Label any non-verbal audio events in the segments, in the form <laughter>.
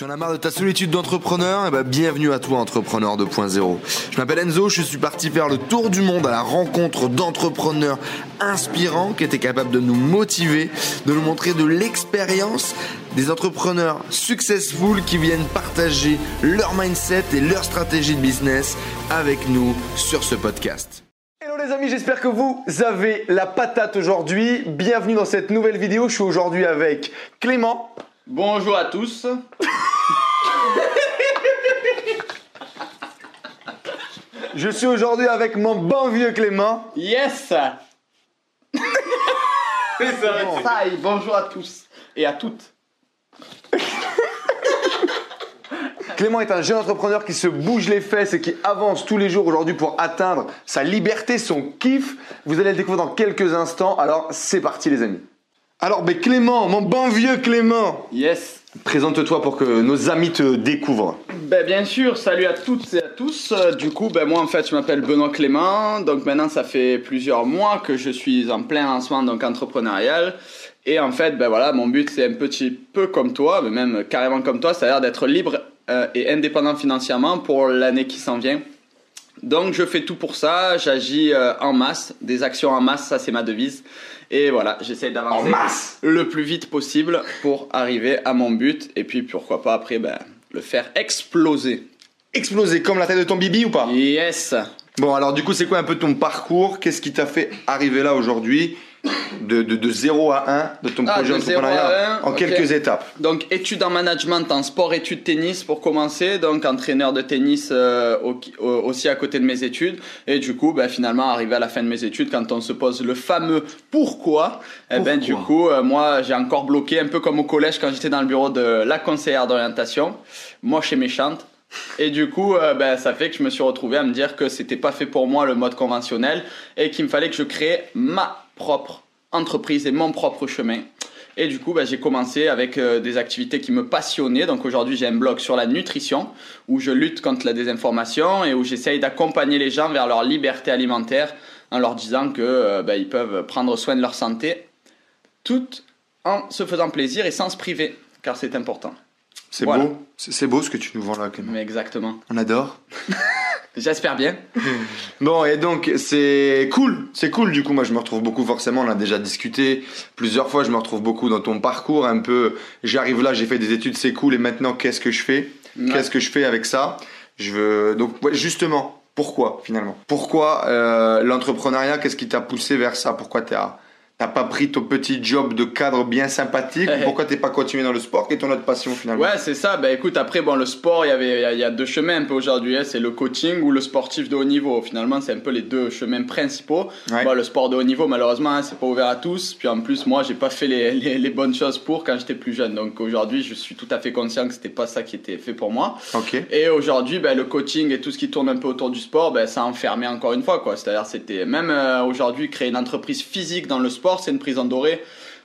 Tu en as marre de ta solitude d'entrepreneur? Eh ben, bienvenue à toi, Entrepreneur 2.0. Je m'appelle Enzo, je suis parti faire le tour du monde à la rencontre d'entrepreneurs inspirants qui étaient capables de nous motiver, de nous montrer de l'expérience, des entrepreneurs successful qui viennent partager leur mindset et leur stratégie de business avec nous sur ce podcast. Hello les amis, j'espère que vous avez la patate aujourd'hui. Bienvenue dans cette nouvelle vidéo. Je suis aujourd'hui avec Clément. Bonjour à tous. Je suis aujourd'hui avec mon bon vieux Clément. Yes Ça et bonjour à tous et à toutes. Clément est un jeune entrepreneur qui se bouge les fesses et qui avance tous les jours aujourd'hui pour atteindre sa liberté, son kiff. Vous allez le découvrir dans quelques instants. Alors c'est parti les amis. Alors ben Clément, mon bon vieux Clément, Yes présente-toi pour que nos amis te découvrent. ben, Bien sûr, salut à toutes et à tous. Euh, Du coup, ben, moi en fait je m'appelle Benoît Clément. Donc maintenant ça fait plusieurs mois que je suis en plein lancement donc entrepreneurial. Et en fait, ben voilà, mon but c'est un petit peu comme toi, mais même carrément comme toi, c'est-à-dire d'être libre euh, et indépendant financièrement pour l'année qui s'en vient. Donc je fais tout pour ça, j'agis euh, en masse, des actions en masse, ça c'est ma devise. Et voilà, j'essaie d'avancer En masse le plus vite possible pour arriver à mon but. Et puis pourquoi pas après ben, le faire exploser. Exploser comme la taille de ton bibi ou pas? Yes. Bon, alors du coup, c'est quoi un peu ton parcours? Qu'est-ce qui t'a fait arriver là aujourd'hui? De, de, de 0 à 1 de ton Ah, projet de 0 entrepreneurial à 1, en quelques étapes. Donc études en management en sport études tennis pour commencer, donc entraîneur de tennis euh, au- au- aussi à côté de mes études. Et du coup ben, finalement arrivé à la fin de mes études quand on se pose le fameux pourquoi, eh ben du Pourquoi coup euh, moi j'ai encore bloqué un peu comme au collège quand j'étais dans le bureau de la conseillère d'orientation, moche et méchante. Et du coup, euh, ben, ça fait que je me suis retrouvé à me dire que c'était pas fait pour moi le mode conventionnel et qu'il me fallait que je crée ma propre entreprise et mon propre chemin. Et du coup, ben, j'ai commencé avec euh, des activités qui me passionnaient. Donc aujourd'hui, j'ai un blog sur la nutrition où je lutte contre la désinformation et où j'essaye d'accompagner les gens vers leur liberté alimentaire en leur disant que euh, ils peuvent prendre soin de leur santé tout en se faisant plaisir et sans se priver, car c'est important. C'est Voilà. beau, c'est beau ce que tu nous vends là, Clément. Mais exactement. On adore. <laughs> J'espère bien. <laughs> Bon, et donc c'est cool, c'est cool du coup. Moi, je me retrouve beaucoup forcément. On a déjà discuté plusieurs fois. Je me retrouve beaucoup dans ton parcours. Un peu, j'arrive là, j'ai fait des études, c'est cool. Et maintenant, qu'est-ce que je fais? Ouais. Qu'est-ce que je fais avec ça? Je veux donc ouais, justement. Pourquoi finalement? Pourquoi euh, l'entrepreneuriat Qu'est-ce qui t'a poussé vers ça? Pourquoi t'as t'as pas pris ton petit job de cadre bien sympathique Pourquoi t'es pas continué dans le sport Quelle est ton autre passion finalement? Ouais, c'est ça. Bah écoute, après, bon, le sport, il y avait, il y a- deux chemins un peu aujourd'hui. hein. C'est le coaching ou le sportif de haut niveau. Finalement, c'est un peu les deux chemins principaux. Ouais. Bon, le sport de haut niveau, malheureusement, hein, c'est pas ouvert à tous. Puis en plus, moi, j'ai pas fait les, les, les bonnes choses pour quand j'étais plus jeune. Donc aujourd'hui, je suis tout à fait conscient que c'était pas ça qui était fait pour moi. Ok. Et aujourd'hui, ben, le coaching et tout ce qui tourne un peu autour du sport, ben, ça a enfermé encore une fois. quoi. C'est-à-dire, c'était même euh, aujourd'hui, créer une entreprise physique dans le sport, c'est une prison dorée.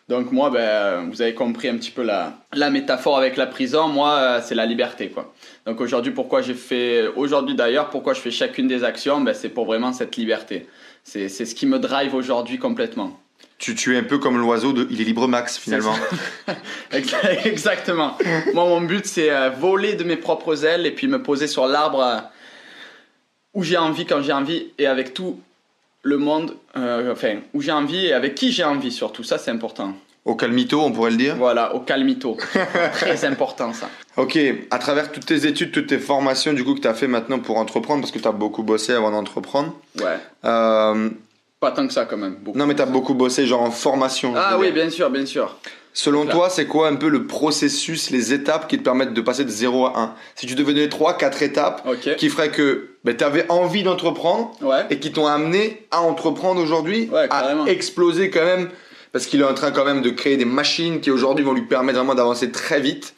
Donc moi, ben, vous avez compris un petit peu la, la métaphore avec la prison. Moi, euh, c'est la liberté. quoi. Donc aujourd'hui, pourquoi j'ai fait, aujourd'hui d'ailleurs, pourquoi je fais chacune des actions, ben, c'est pour vraiment cette liberté. C'est c'est ce qui me drive aujourd'hui complètement. Tu, tu es un peu comme l'oiseau de Il est libre max finalement. <laughs> Exa- Exactement. Moi, mon but, c'est euh, voler de mes propres ailes et puis me poser sur l'arbre euh, où j'ai envie, quand j'ai envie, et avec tout le monde, euh, enfin, où j'ai envie et avec qui j'ai envie surtout. Ça, c'est important. Au calmito, on pourrait le dire. Voilà, au calmito. <laughs> Très important, ça. Ok, à travers toutes tes études, toutes tes formations du coup que tu as fait maintenant pour entreprendre, parce que tu as beaucoup bossé avant d'entreprendre. Ouais. Euh, Pas tant que ça, quand même. beaucoup. non, mais tu as beaucoup bossé genre en formation. Ah oui, bien sûr, bien sûr. Selon toi, c'est quoi un peu le processus, les étapes qui te permettent de passer de 0 à 1 Si tu devais donner 3, 4 étapes qui feraient que tu avais envie d'entreprendre Ouais. et qui t'ont amené à entreprendre aujourd'hui, Ouais, à exploser quand même, parce qu'il est en train quand même de créer des machines qui aujourd'hui vont lui permettre vraiment d'avancer très vite.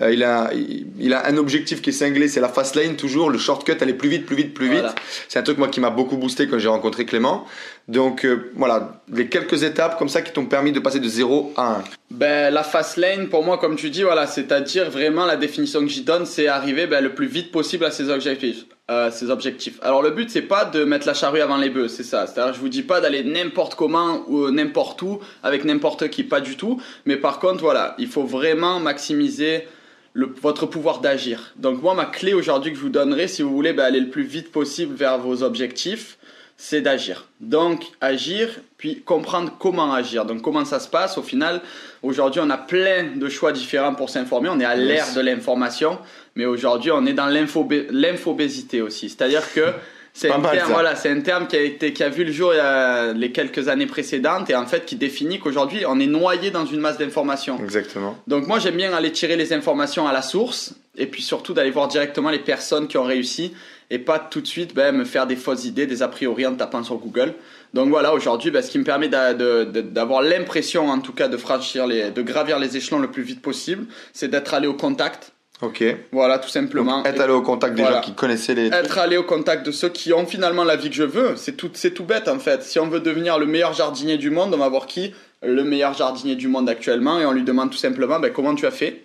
Euh, il, a, il, il a un objectif qui est cinglé, c'est la fast lane toujours, le shortcut, aller plus vite, plus vite, plus Voilà. vite. C'est un truc moi qui m'a beaucoup boosté quand j'ai rencontré Clément. Donc euh, voilà, les quelques étapes comme ça qui t'ont permis de passer de 0 à 1. Ben, la fast lane, pour moi, comme tu dis, voilà, c'est-à-dire vraiment la définition que j'y donne, c'est arriver ben, le plus vite possible à ses objectifs. Euh, ses objectifs. Alors le but c'est pas de mettre la charrue avant les bœufs, c'est ça. C'est-à-dire je vous dis pas d'aller n'importe comment ou n'importe où avec n'importe qui, pas du tout. Mais par contre voilà, il faut vraiment maximiser votre pouvoir d'agir. Donc moi, ma clé aujourd'hui que je vous donnerai, si vous voulez bah, aller le plus vite possible vers vos objectifs, c'est d'agir. Donc agir, puis comprendre comment agir. Donc comment ça se passe au final. Aujourd'hui, on a plein de choix différents pour s'informer. On est à l'ère de l'information, mais aujourd'hui, on est dans l'infobésité aussi. C'est-à-dire que <laughs> c'est un, terme, voilà, c'est un terme qui a, été, qui a vu le jour il y a les quelques années précédentes et en fait qui définit qu'aujourd'hui on est noyé dans une masse d'informations. Exactement. Donc moi j'aime bien aller tirer les informations à la source et puis surtout d'aller voir directement les personnes qui ont réussi et pas tout de suite ben, me faire des fausses idées, des a priori en tapant sur Google. Donc voilà, aujourd'hui, ben, ce qui me permet d'avoir l'impression, en tout cas, de franchir les, de gravir les échelons le plus vite possible, c'est d'être allé au contact. Ok. Voilà, tout simplement. être allé au contact des gens qui connaissaient les. Être allé au contact de ceux qui ont finalement la vie que je veux. C'est tout, c'est tout bête en fait. Si on veut devenir le meilleur jardinier du monde, on va voir qui? Le meilleur jardinier du monde actuellement et on lui demande tout simplement ben, comment tu as fait?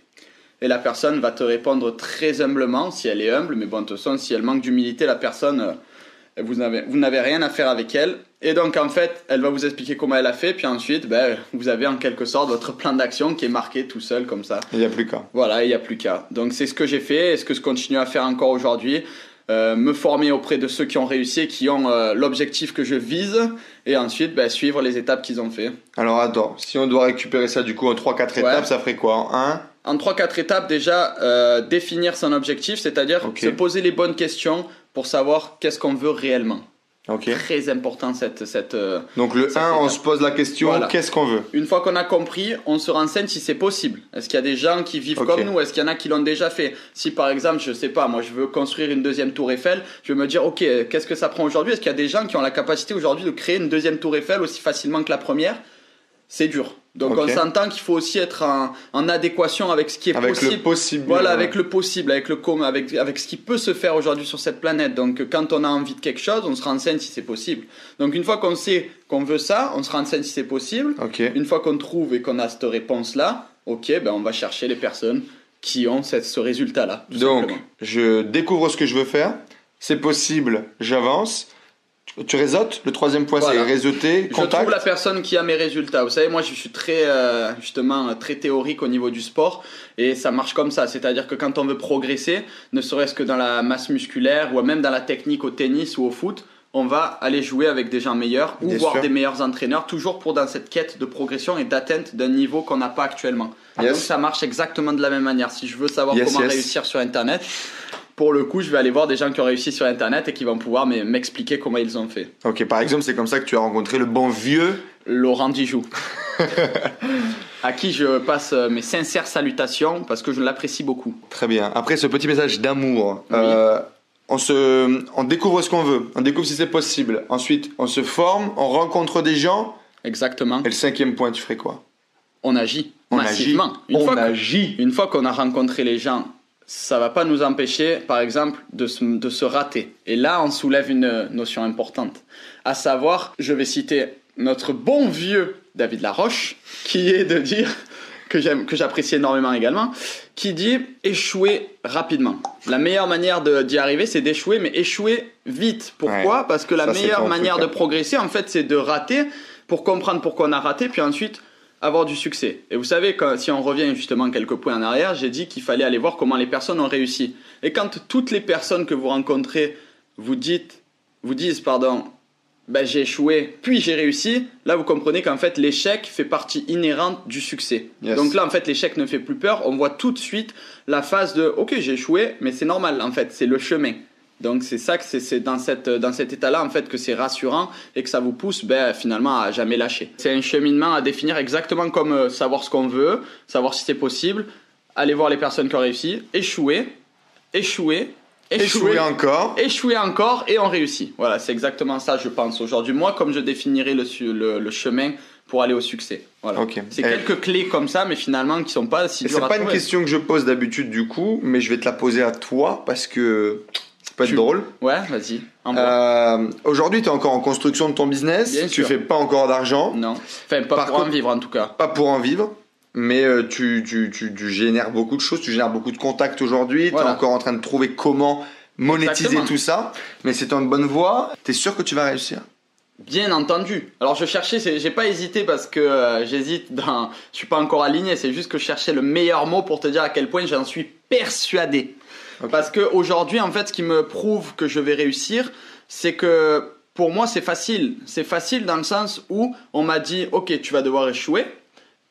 Et la personne va te répondre très humblement si elle est humble, mais bon, de toute façon, si elle manque d'humilité, la personne, euh, vous n'avez, rien à faire avec elle. Et donc, en fait, elle va vous expliquer comment elle a fait, puis ensuite, ben, vous avez en quelque sorte votre plan d'action qui est marqué tout seul comme ça. Il n'y a plus qu'à. Voilà, il n'y a plus qu'à. Donc, c'est ce que j'ai fait et ce que je continue à faire encore aujourd'hui. Euh, me former auprès de ceux qui ont réussi, qui ont euh, l'objectif que je vise, et ensuite ben, suivre les étapes qu'ils ont fait. Alors attends, si on doit récupérer ça du coup en 3-4 étapes, ça ferait quoi? En 1 en 3-4 étapes, déjà, euh, définir son objectif, c'est-à-dire se poser les bonnes questions pour savoir qu'est-ce qu'on veut réellement. Très important cette. cette euh, Donc le 1, on se pose la question qu'est-ce qu'on veut? Une fois qu'on a compris, on se renseigne si c'est possible. Est-ce qu'il y a des gens qui vivent comme nous? Est-ce qu'il y en a qui l'ont déjà fait? Si par exemple, je sais pas, moi je veux construire une deuxième tour Eiffel, je vais me dire ok, qu'est-ce que ça prend aujourd'hui? Est-ce qu'il y a des gens qui ont la capacité aujourd'hui de créer une deuxième tour Eiffel aussi facilement que la première? C'est dur. Donc on s'entend qu'il faut aussi être en, adéquation avec ce qui est avec possible. Le possible. Voilà, avec le possible, avec le avec avec ce qui peut se faire aujourd'hui sur cette planète. Donc quand on a envie de quelque chose, on se renseigne si c'est possible. Donc une fois qu'on sait qu'on veut ça, on se renseigne si c'est possible. Une fois qu'on trouve et qu'on a cette réponse là, ok, ben on va chercher les personnes qui ont cette, ce résultat là. Donc je découvre ce que je veux faire, c'est possible, j'avance tu réseautes. Le troisième point, c'est réseauter, contact. Je trouve la personne qui a mes résultats. Vous savez, moi, je suis très, euh, justement, très théorique au niveau du sport. Et ça marche comme ça. C'est-à-dire que quand on veut progresser, ne serait-ce que dans la masse musculaire ou même dans la technique au tennis ou au foot, on va aller jouer avec des gens meilleurs ou voir des meilleurs entraîneurs, toujours pour dans cette quête de progression et d'atteinte d'un niveau qu'on n'a pas actuellement. Donc ça marche exactement de la même manière. Si je veux savoir comment réussir sur Internet, pour le coup, je vais aller voir des gens qui ont réussi sur Internet et qui vont pouvoir m'expliquer comment ils ont fait. Ok, par exemple, c'est comme ça que tu as rencontré le bon vieux Laurent Dijoux. <laughs> à qui je passe euh, mes sincères salutations parce que je l'apprécie beaucoup. Très bien. Après ce petit message d'amour, euh, on, se, on découvre ce qu'on veut, on découvre si c'est possible. Ensuite, on se forme, on rencontre des gens. Exactement. Et le cinquième point, tu ferais quoi? On agit. On massivement. agit. on agit. Une fois qu'on a rencontré les gens ça va pas nous empêcher, par exemple, de se, de se rater. Et là, on soulève une notion importante. À savoir, je vais citer notre bon vieux David Laroche, qui est de dire, que j'aime, que j'apprécie énormément également, qui dit échouer rapidement. La meilleure manière d'y arriver, c'est d'échouer, mais échouer vite. Pourquoi? Parce que la meilleure manière de progresser, en fait, c'est de rater pour comprendre pourquoi on a raté, puis ensuite avoir du succès. Et vous savez, si on revient justement quelques points en arrière, j'ai dit qu'il fallait aller voir comment les personnes ont réussi. Et quand toutes les personnes que vous rencontrez vous dites, vous disent, pardon, ben, j'ai échoué, puis j'ai réussi, là vous comprenez qu'en fait l'échec fait partie inhérente du succès. Donc là en fait l'échec ne fait plus peur, on voit tout de suite la phase de ok j'ai échoué, mais c'est normal en fait, c'est le chemin. Donc c'est ça que c'est dans, cette, dans cet état-là en fait que c'est rassurant et que ça vous pousse ben, finalement à jamais lâcher. C'est un cheminement à définir exactement comme euh, savoir ce qu'on veut, savoir si c'est possible, aller voir les personnes qui ont réussi, échouer, échouer, échouer, encore, échouer encore et on réussit. Voilà, c'est exactement ça je pense aujourd'hui. Moi comme je définirais le, le, le chemin pour aller au succès. Voilà. C'est quelques clés comme ça, mais finalement qui sont pas si dures C'est pas une question que je pose d'habitude du coup, mais je vais te la poser à toi parce que peut être drôle. Ouais, vas-y. Euh, Aujourd'hui, tu es encore en construction de ton business. Bien tu fais pas encore d'argent. Non. Enfin, pas pour en vivre en tout cas. Pas pour en vivre. Mais euh, tu, tu, tu, tu, génères beaucoup de choses, tu génères beaucoup de contacts aujourd'hui. Tu es encore en train de trouver comment monétiser tout ça. Mais c'est en bonne voie. Tu es sûr que tu vas réussir? Bien entendu. Alors je cherchais, j'ai pas hésité parce que euh, j'hésite dans, je suis pas encore aligné. C'est juste que je cherchais le meilleur mot pour te dire à quel point j'en suis persuadé. Parce que aujourd'hui, en fait, ce qui me prouve que je vais réussir, c'est que pour moi, c'est facile. C'est facile dans le sens où on m'a dit, ok, tu vas devoir échouer,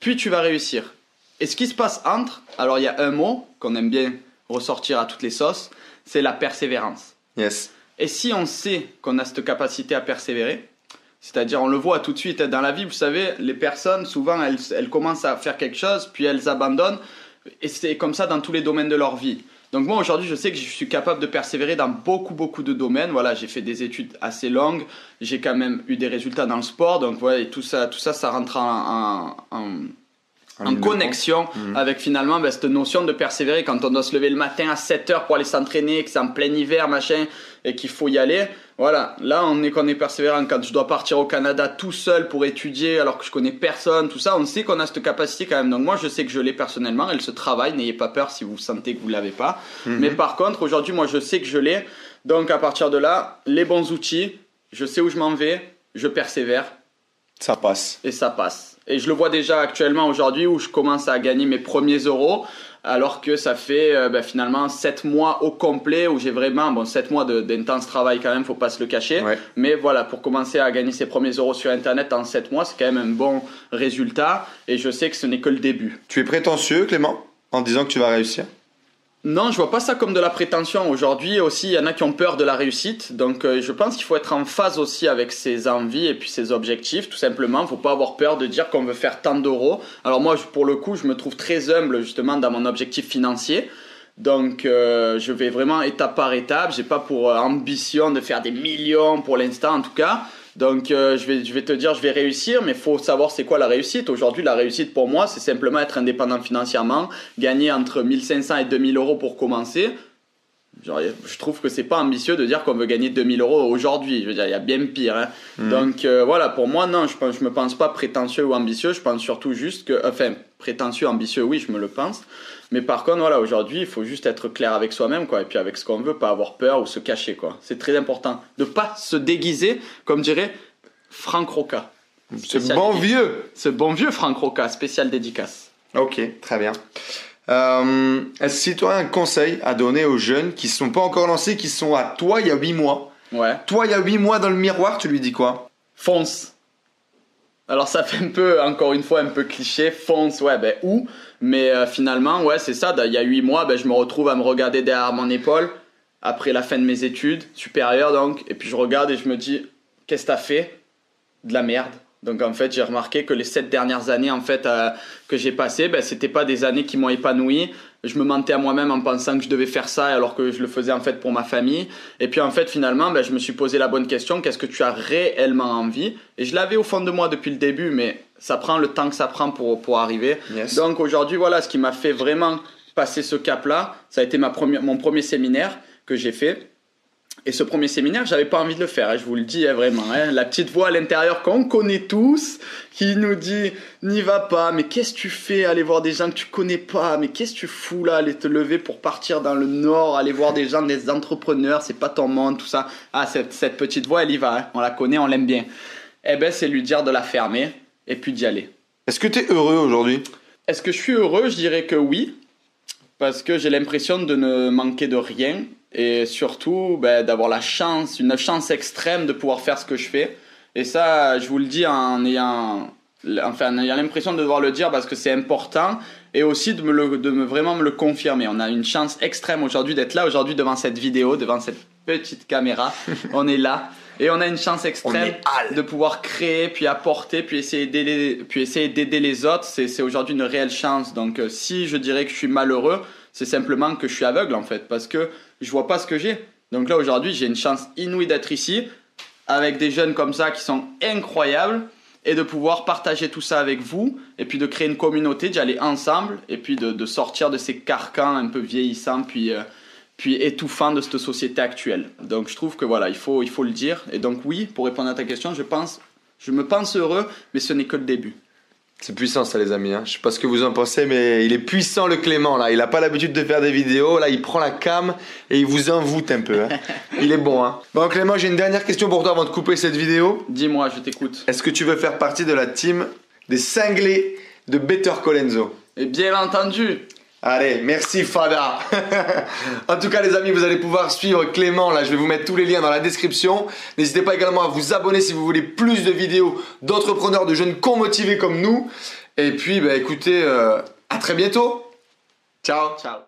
puis tu vas réussir. Et ce qui se passe entre, alors il y a un mot qu'on aime bien ressortir à toutes les sauces, c'est la persévérance. Yes. Et si on sait qu'on a cette capacité à persévérer, c'est-à-dire on le voit tout de suite dans la vie, vous savez, les personnes, souvent, elles, elles commencent à faire quelque chose, puis elles abandonnent, et c'est comme ça dans tous les domaines de leur vie. Donc moi aujourd'hui je sais que je suis capable de persévérer dans beaucoup beaucoup de domaines. Voilà, j'ai fait des études assez longues, j'ai quand même eu des résultats dans le sport, donc voilà, et tout ça, tout ça, ça rentre en, en- en- en connexion Mhm. avec finalement ben, cette notion de persévérer quand on doit se lever le matin à 7 heures pour aller s'entraîner, que c'est en plein hiver, machin, et qu'il faut y aller. Voilà, là on est qu'on est persévérant quand je dois partir au Canada tout seul pour étudier alors que je connais personne, tout ça, on sait qu'on a cette capacité quand même. Donc moi je sais que je l'ai personnellement, elle se travaille, n'ayez pas peur si vous sentez que vous l'avez pas. Mhm. Mais par contre aujourd'hui moi je sais que je l'ai. Donc à partir de là, les bons outils, je sais où je m'en vais, je persévère Ça passe. et ça passe. Et je le vois déjà actuellement aujourd'hui où je commence à gagner mes premiers euros alors que ça fait euh, ben, finalement 7 mois au complet où j'ai vraiment, bon 7 mois d'intense travail quand même, faut pas se le cacher. Ouais. Mais voilà, pour commencer à gagner ses premiers euros sur Internet en 7 mois, c'est quand même un bon résultat et je sais que ce n'est que le début. Tu es prétentieux, Clément, en disant que tu vas réussir? Non, je vois pas ça comme de la prétention. Aujourd'hui aussi, il y en a qui ont peur de la réussite. Donc euh, je pense qu'il faut être en phase aussi avec ses envies et puis ses objectifs, tout simplement. Faut pas avoir peur de dire qu'on veut faire tant d'euros. Alors moi, pour le coup, je me trouve très humble justement dans mon objectif financier. Donc euh, je vais vraiment étape par étape. J'ai pas pour euh, ambition de faire des millions pour l'instant en tout cas. Donc euh, je, vais, je vais te dire, je vais réussir, mais il faut savoir c'est quoi la réussite. Aujourd'hui, la réussite pour moi, c'est simplement être indépendant financièrement, gagner entre 1500 et 2000 euros pour commencer. Genre, je trouve que c'est pas ambitieux de dire qu'on veut gagner 2000 euros aujourd'hui. Je veux dire, il y a bien pire. hein. Mhm. Donc euh, voilà, pour moi, non, je, je me pense pas prétentieux ou ambitieux. Je pense surtout juste que, enfin, prétentieux, ambitieux, oui, je me le pense. Mais par contre, voilà, aujourd'hui, il faut juste être clair avec soi-même, quoi, et puis avec ce qu'on veut, pas avoir peur ou se cacher, quoi. C'est très important de pas se déguiser, comme dirait Franck Roca. Ce bon dédicace. vieux Ce bon vieux Franck Roca, spécial dédicace. Ok, très bien. Euh, Est-ce que tu aurais un conseil à donner aux jeunes qui ne sont pas encore lancés, qui sont à toi il y a 8 mois? Ouais. Toi, il y a 8 mois dans le miroir, tu lui dis quoi? Fonce. Alors ça fait un peu, encore une fois, un peu cliché. Fonce, ouais, ben où Mais euh, finalement, ouais, c'est ça. Il y a huit mois, ben, je me retrouve à me regarder derrière mon épaule après la fin de mes études supérieures, donc. Et puis je regarde et je me dis, qu'est-ce que t'as fait De la merde? Donc en fait, j'ai remarqué que les sept dernières années, en fait, euh, que j'ai passées, ben, c'était pas des années qui m'ont épanoui. Je me mentais à moi-même en pensant que je devais faire ça alors que je le faisais en fait pour ma famille. Et puis en fait, finalement, ben, je me suis posé la bonne question qu'est-ce que tu as réellement envie? Et je l'avais au fond de moi depuis le début, mais ça prend le temps que ça prend pour, pour arriver. Yes. Donc aujourd'hui, voilà, ce qui m'a fait vraiment passer ce cap-là, ça a été ma première, mon premier séminaire que j'ai fait. Et ce premier séminaire, j'avais pas envie de le faire, hein, je vous le dis hein, vraiment. hein. La petite voix à l'intérieur qu'on connaît tous, qui nous dit n'y va pas, mais qu'est-ce que tu fais Aller voir des gens que tu connais pas, mais qu'est-ce que tu fous là Aller te lever pour partir dans le nord, aller voir des gens, des entrepreneurs, c'est pas ton monde, tout ça. Ah, cette, cette petite voix, elle y va, hein. on la connaît, on l'aime bien. Eh ben, c'est lui dire de la fermer et puis d'y aller. Est-ce que tu es heureux aujourd'hui? Est-ce que je suis heureux? Je dirais que oui, parce que j'ai l'impression de ne manquer de rien et surtout ben, d'avoir la chance, une chance extrême de pouvoir faire ce que je fais. Et ça, je vous le dis en ayant, enfin, en ayant l'impression de devoir le dire parce que c'est important et aussi de me, le, de me vraiment me le confirmer. On a une chance extrême aujourd'hui d'être là aujourd'hui devant cette vidéo, devant cette petite caméra. <laughs> on est là. Et on a une chance extrême de pouvoir créer, puis apporter, puis essayer d'aider, puis essayer d'aider les autres. C'est, c'est aujourd'hui une réelle chance. Donc, euh, si je dirais que je suis malheureux, c'est simplement que je suis aveugle en fait, parce que je vois pas ce que j'ai. Donc là aujourd'hui, j'ai une chance inouïe d'être ici, avec des jeunes comme ça qui sont incroyables, et de pouvoir partager tout ça avec vous, et puis de créer une communauté, d'y aller ensemble, et puis de, sortir de ces carcans un peu vieillissants, puis euh, puis étouffant de cette société actuelle. Donc je trouve que voilà, il faut, il faut le dire. Et donc oui, pour répondre à ta question, je pense, je me pense heureux, mais ce n'est que le début. C'est puissant ça les amis, hein. je sais pas ce que vous en pensez mais il est puissant le Clément là, il a pas l'habitude de faire des vidéos, là il prend la cam et il vous envoûte un peu. Hein. <laughs> il est bon hein. Bon Clément j'ai une dernière question pour toi avant de couper cette vidéo. Dis-moi, je t'écoute. Est-ce que tu veux faire partie de la team des cinglés de Better Colenso? Et bien entendu, Allez, merci Fada. <laughs> en tout cas les amis, vous allez pouvoir suivre Clément, là je vais vous mettre tous les liens dans la description. N'hésitez pas également à vous abonner si vous voulez plus de vidéos d'entrepreneurs, de jeunes motivés comme nous. Et puis bah écoutez, euh, à très bientôt. Ciao. ciao.